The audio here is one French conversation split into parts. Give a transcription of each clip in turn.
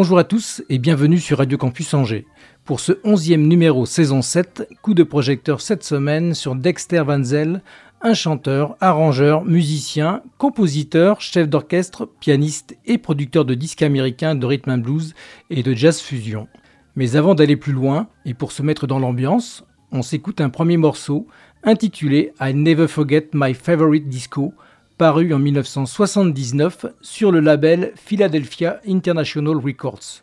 Bonjour à tous et bienvenue sur Radio Campus Angers. Pour ce onzième numéro saison 7, coup de projecteur cette semaine sur Dexter Van Zel, un chanteur, arrangeur, musicien, compositeur, chef d'orchestre, pianiste et producteur de disques américains de rhythm and blues et de jazz fusion. Mais avant d'aller plus loin, et pour se mettre dans l'ambiance, on s'écoute un premier morceau intitulé I Never Forget My Favorite Disco, paru en 1979 sur le label Philadelphia International Records.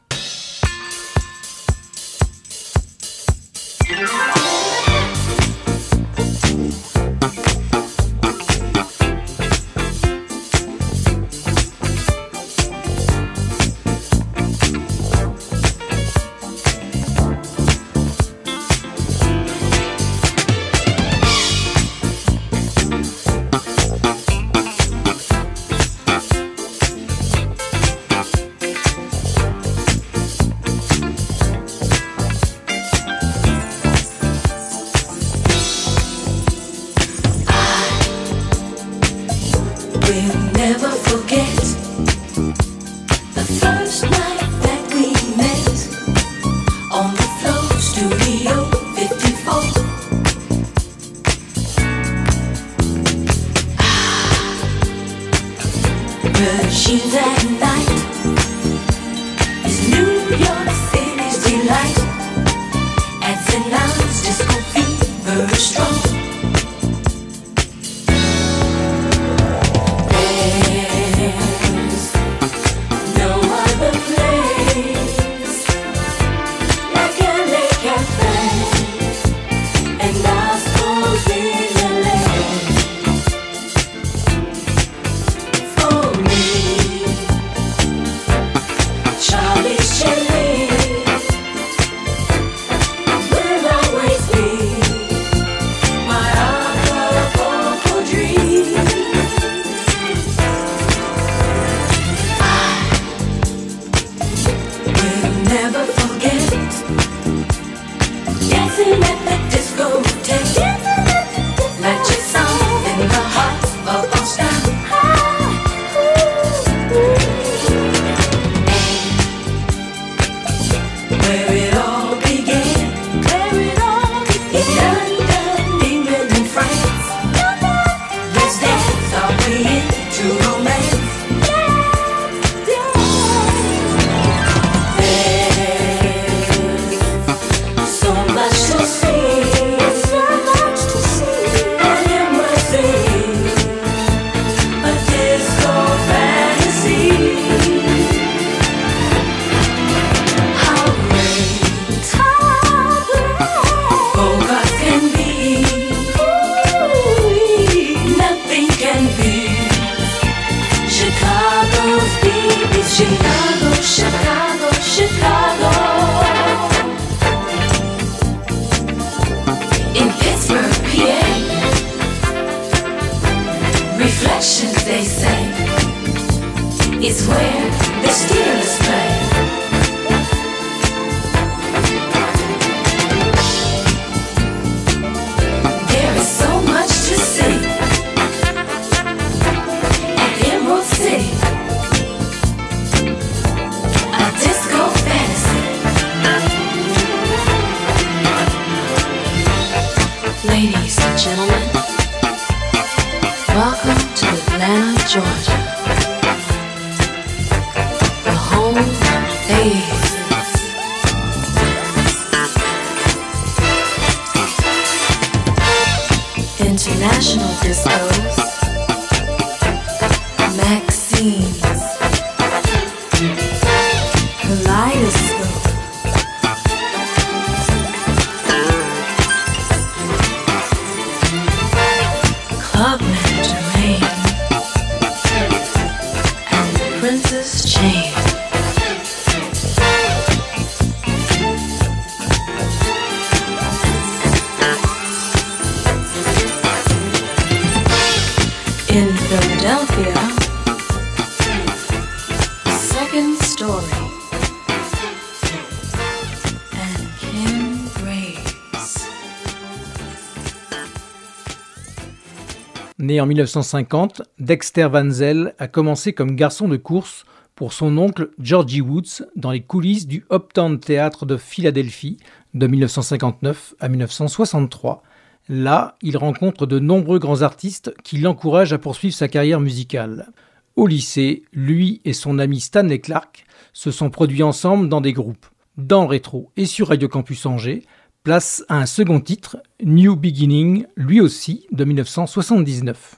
to romance. Né en 1950, Dexter Van Zell a commencé comme garçon de course pour son oncle Georgie Woods dans les coulisses du Uptown Theatre de Philadelphie de 1959 à 1963. Là, il rencontre de nombreux grands artistes qui l'encouragent à poursuivre sa carrière musicale. Au lycée, lui et son ami Stanley Clark se sont produits ensemble dans des groupes. Dans Rétro et sur Radio Campus Angers, place à un second titre, New Beginning, lui aussi de 1979.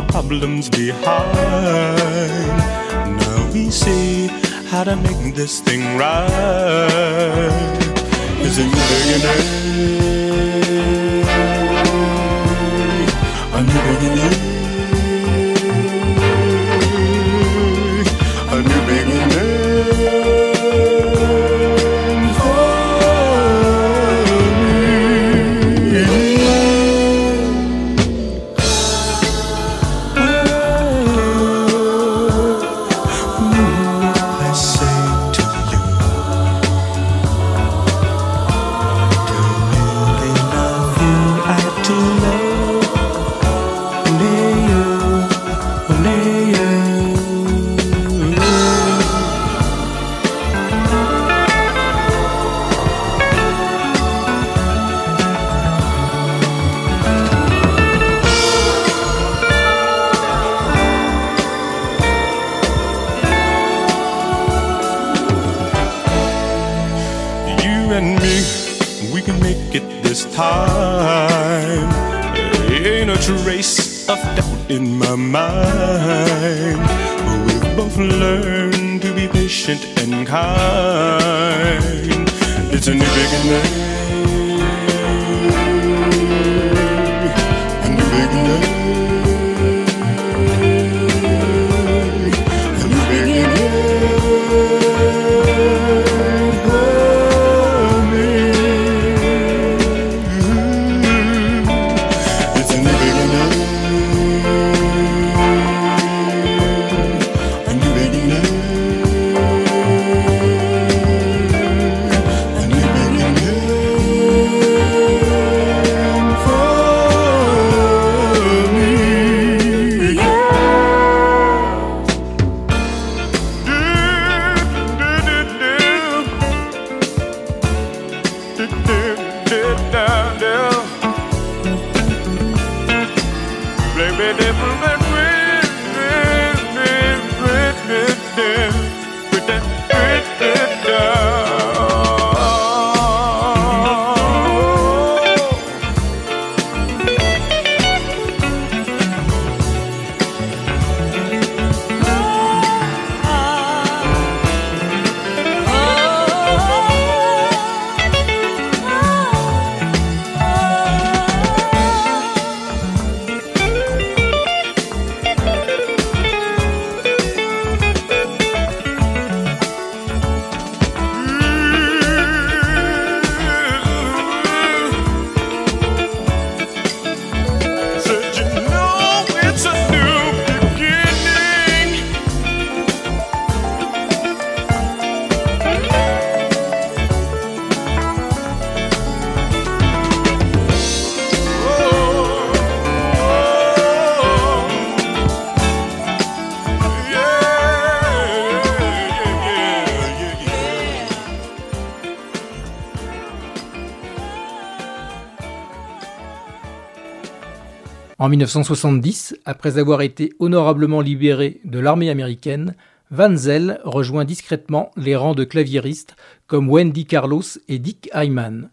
our problems behind. Now we see how to make this thing right. Is it beginning? A new beginning. En 1970, après avoir été honorablement libéré de l'armée américaine, Van Zel rejoint discrètement les rangs de claviéristes comme Wendy Carlos et Dick Hyman.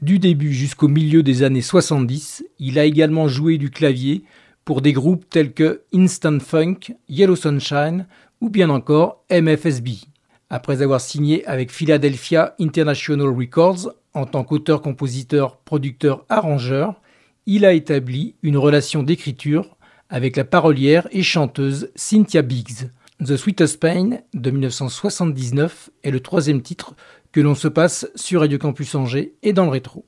Du début jusqu'au milieu des années 70, il a également joué du clavier pour des groupes tels que Instant Funk, Yellow Sunshine ou bien encore MFSB. Après avoir signé avec Philadelphia International Records en tant qu'auteur, compositeur, producteur, arrangeur, il a établi une relation d'écriture avec la parolière et chanteuse Cynthia Biggs. The Sweetest Pain de 1979 est le troisième titre que l'on se passe sur Radio Campus Angers et dans le rétro.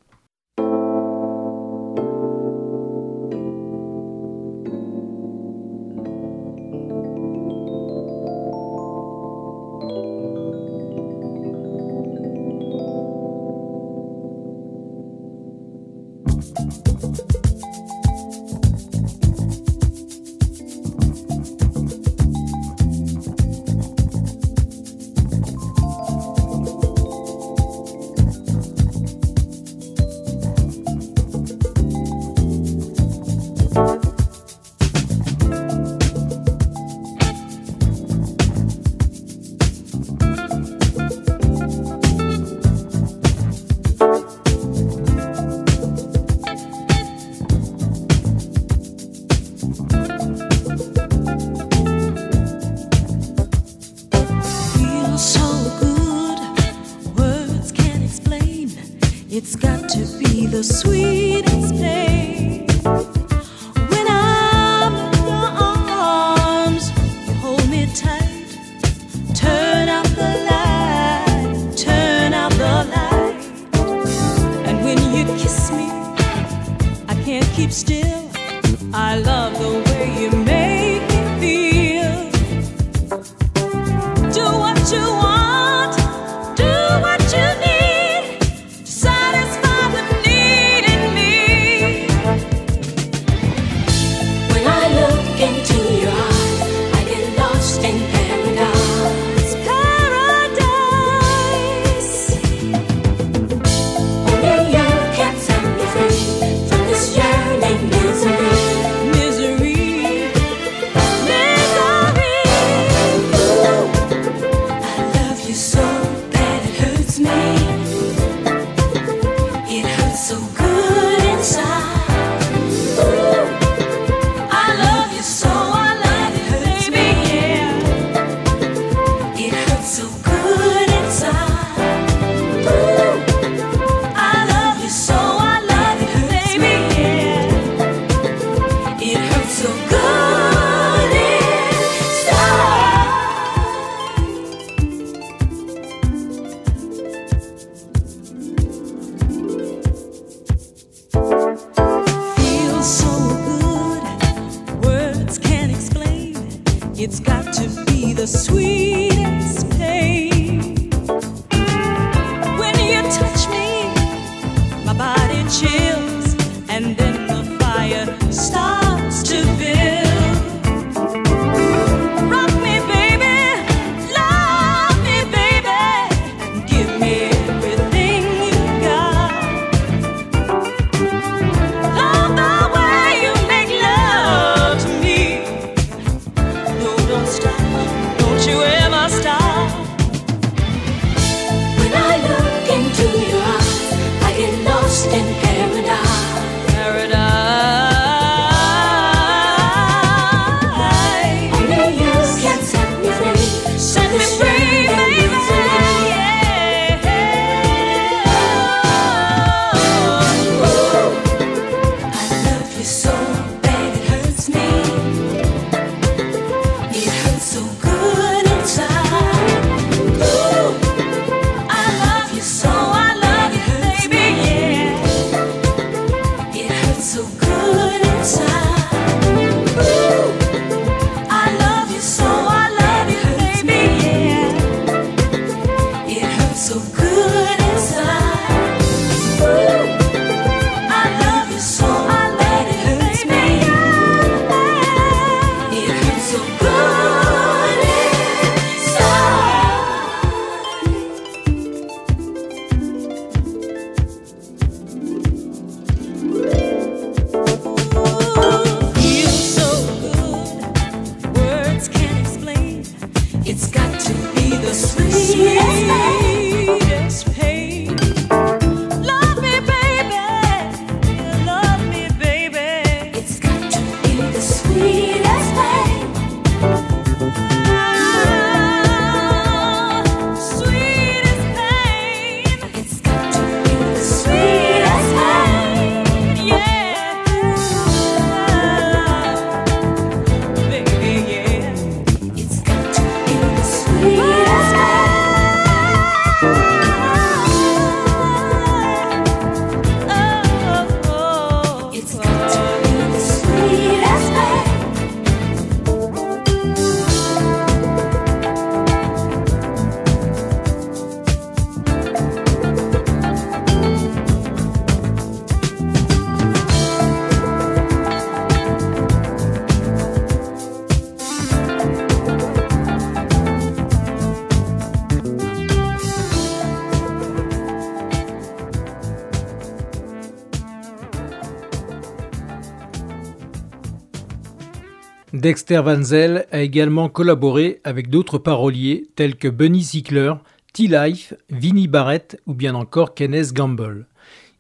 Dexter Van Zel a également collaboré avec d'autres paroliers tels que Bunny Sickler, T-Life, Vinnie Barrett ou bien encore Kenneth Gamble.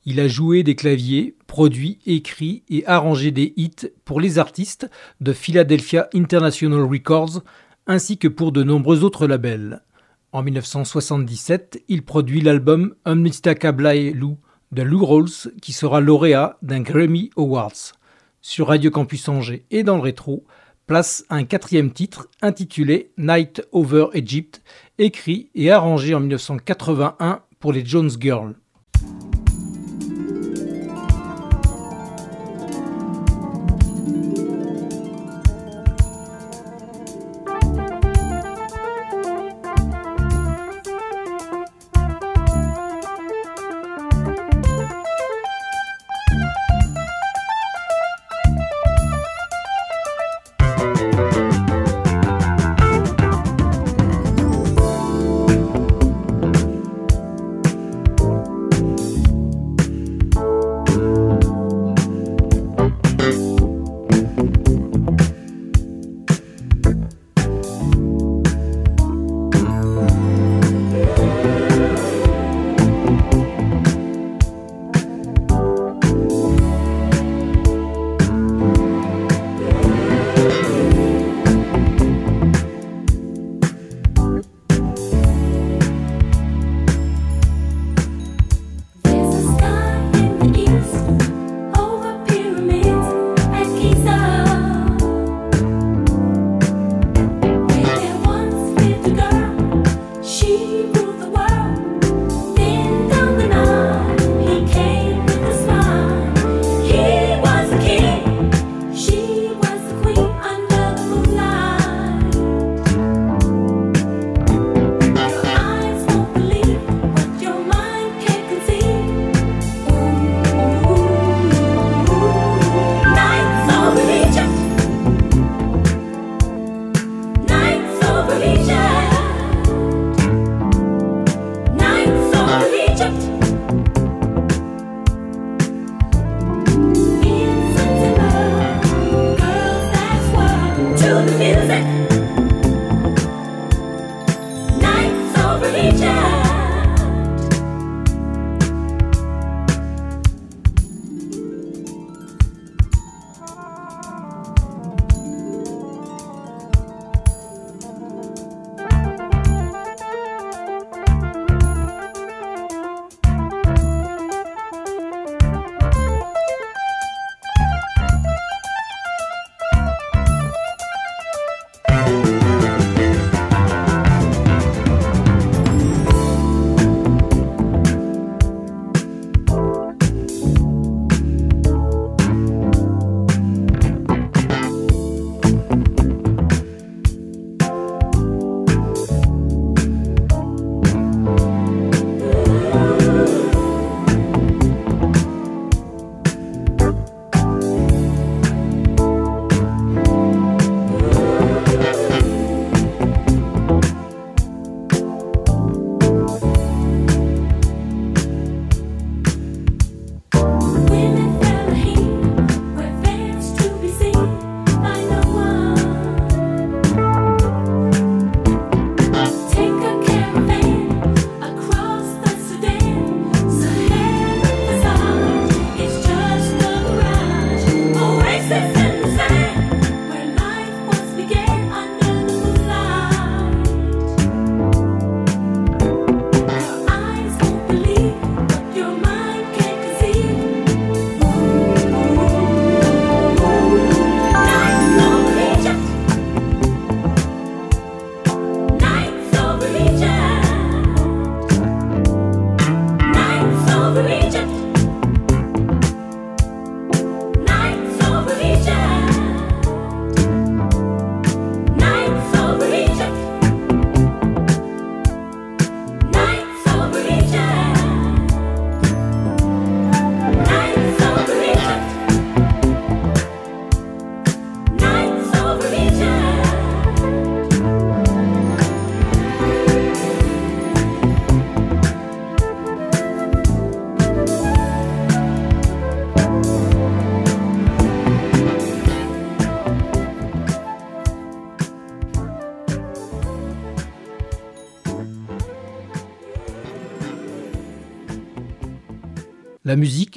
Il a joué des claviers, produit, écrit et arrangé des hits pour les artistes de Philadelphia International Records ainsi que pour de nombreux autres labels. En 1977, il produit l'album Unmistakable Lou de Lou Rawls qui sera lauréat d'un Grammy Awards. Sur Radio Campus Angers et dans le rétro, place un quatrième titre intitulé Night Over Egypt, écrit et arrangé en 1981 pour les Jones Girls.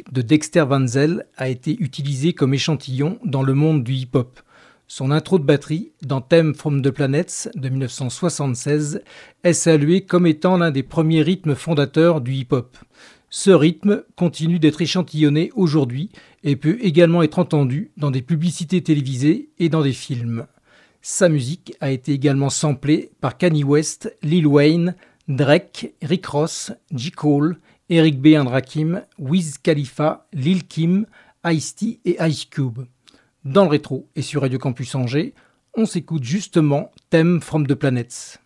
De Dexter Van a été utilisée comme échantillon dans le monde du hip-hop. Son intro de batterie, dans Theme from the Planets de 1976, est salué comme étant l'un des premiers rythmes fondateurs du hip-hop. Ce rythme continue d'être échantillonné aujourd'hui et peut également être entendu dans des publicités télévisées et dans des films. Sa musique a été également samplée par Kanye West, Lil Wayne, Drake, Rick Ross, J. Cole, Eric B. Rakim, Wiz Khalifa, Lil Kim, Ice-T et Ice Cube. Dans le rétro et sur Radio Campus Angers, on s'écoute justement Theme from the Planets.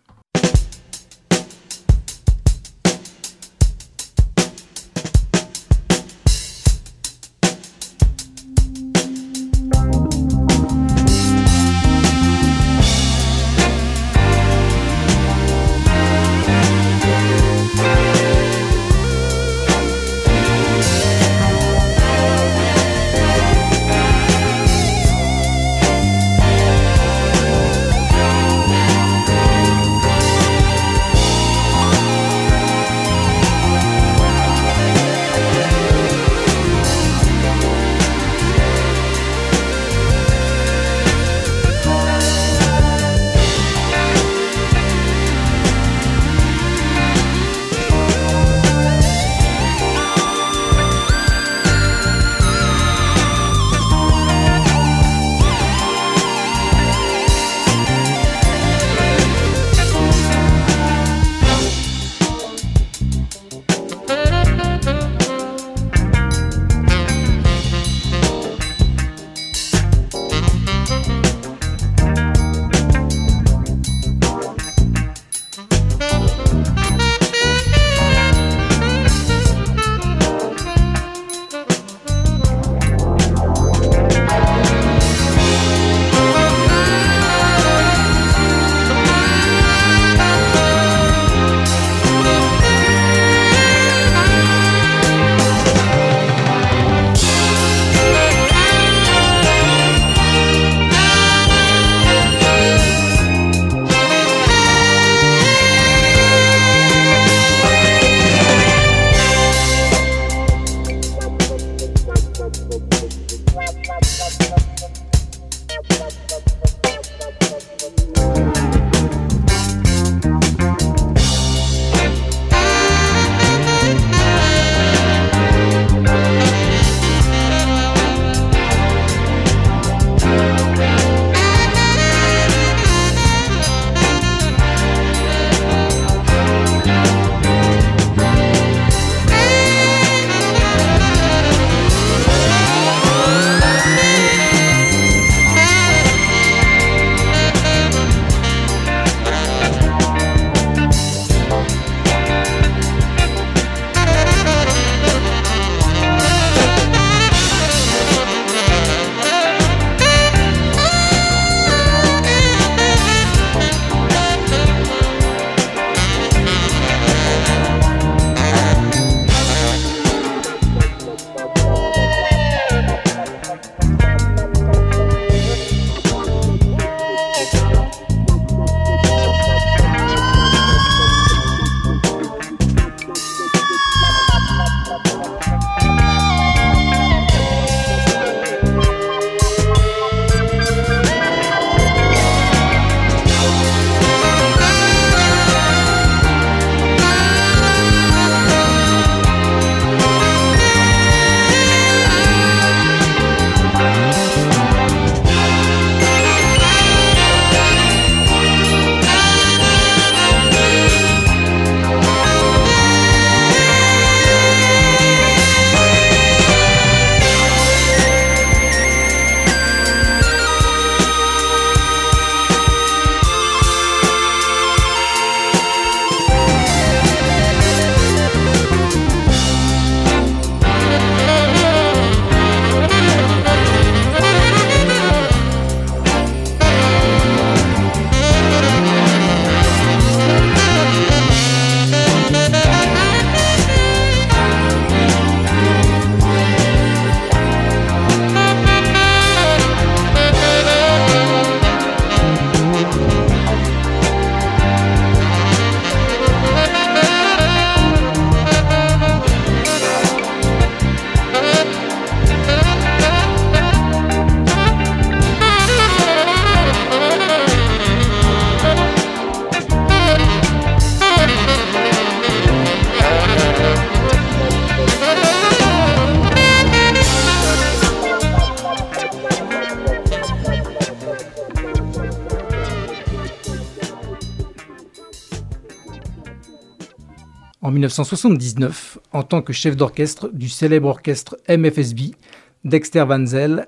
En 1979, en tant que chef d'orchestre du célèbre orchestre MFSB, Dexter Van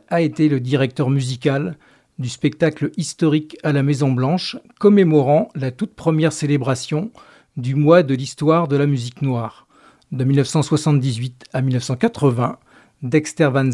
a été le directeur musical du spectacle historique à la Maison Blanche, commémorant la toute première célébration du mois de l'histoire de la musique noire. De 1978 à 1980, Dexter Van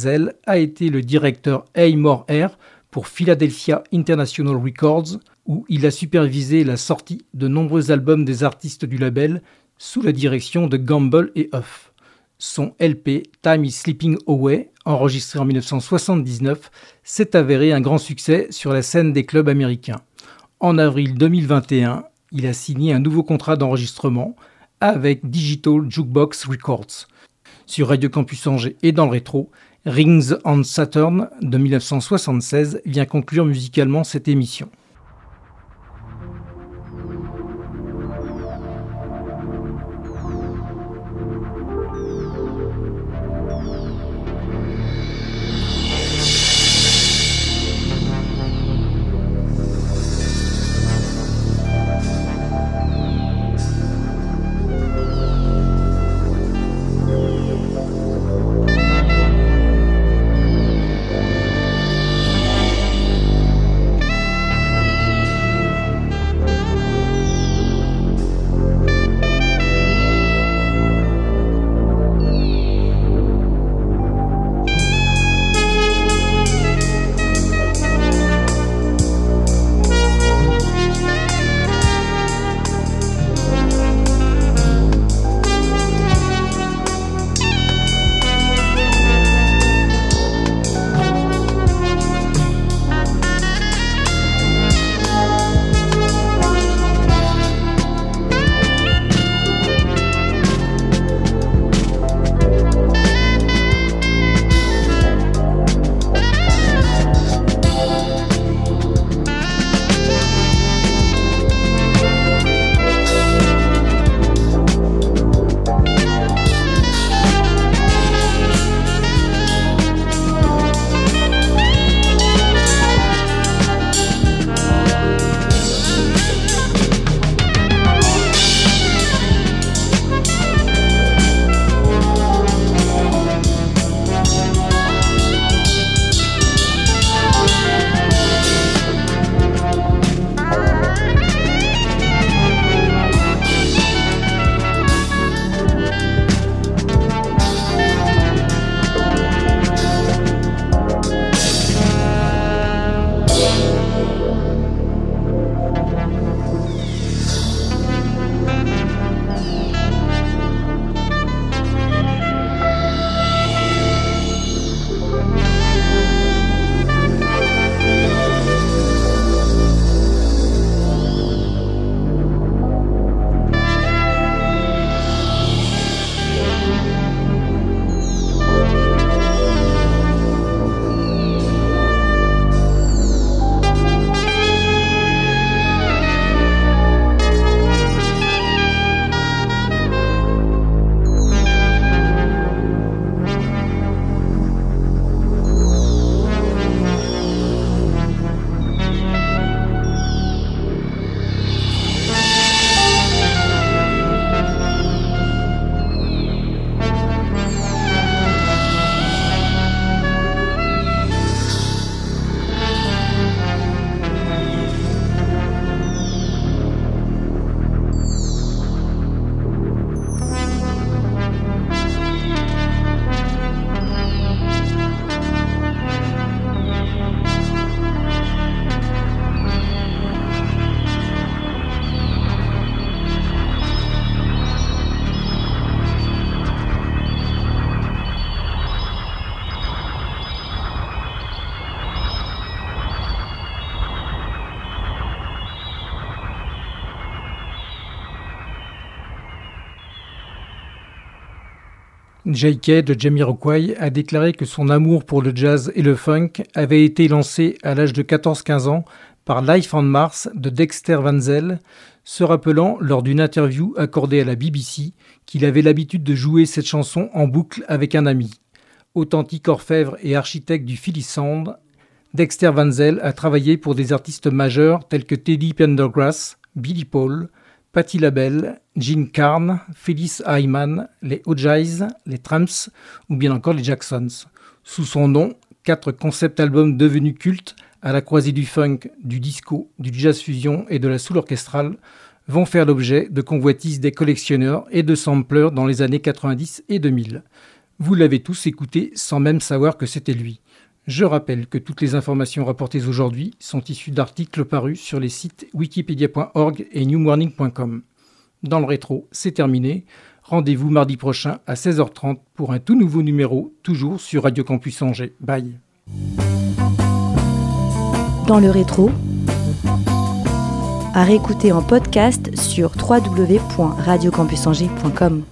a été le directeur More Air pour Philadelphia International Records, où il a supervisé la sortie de nombreux albums des artistes du label sous la direction de Gamble et Huff. Son LP Time is Sleeping Away, enregistré en 1979, s'est avéré un grand succès sur la scène des clubs américains. En avril 2021, il a signé un nouveau contrat d'enregistrement avec Digital Jukebox Records. Sur Radio Campus Angers et dans le rétro, Rings on Saturn de 1976 vient conclure musicalement cette émission. J.K. de Jamiroquai a déclaré que son amour pour le jazz et le funk avait été lancé à l'âge de 14-15 ans par Life on Mars de Dexter Van Zel, se rappelant lors d'une interview accordée à la BBC qu'il avait l'habitude de jouer cette chanson en boucle avec un ami. Authentique orfèvre et architecte du Philly Sound, Dexter Van Zel a travaillé pour des artistes majeurs tels que Teddy Pendergrass, Billy Paul, Patti LaBelle, Jean Carn, Phyllis Hyman, les O'Jays, les Tramps ou bien encore les Jacksons. Sous son nom, quatre concept albums devenus cultes à la croisée du funk, du disco, du jazz fusion et de la soul orchestrale vont faire l'objet de convoitises des collectionneurs et de sampleurs dans les années 90 et 2000. Vous l'avez tous écouté sans même savoir que c'était lui. Je rappelle que toutes les informations rapportées aujourd'hui sont issues d'articles parus sur les sites wikipedia.org et newmorning.com. Dans le rétro, c'est terminé. Rendez-vous mardi prochain à 16h30 pour un tout nouveau numéro, toujours sur Radio Campus Angers. Bye. Dans le rétro, à réécouter en podcast sur www.radiocampusangers.com.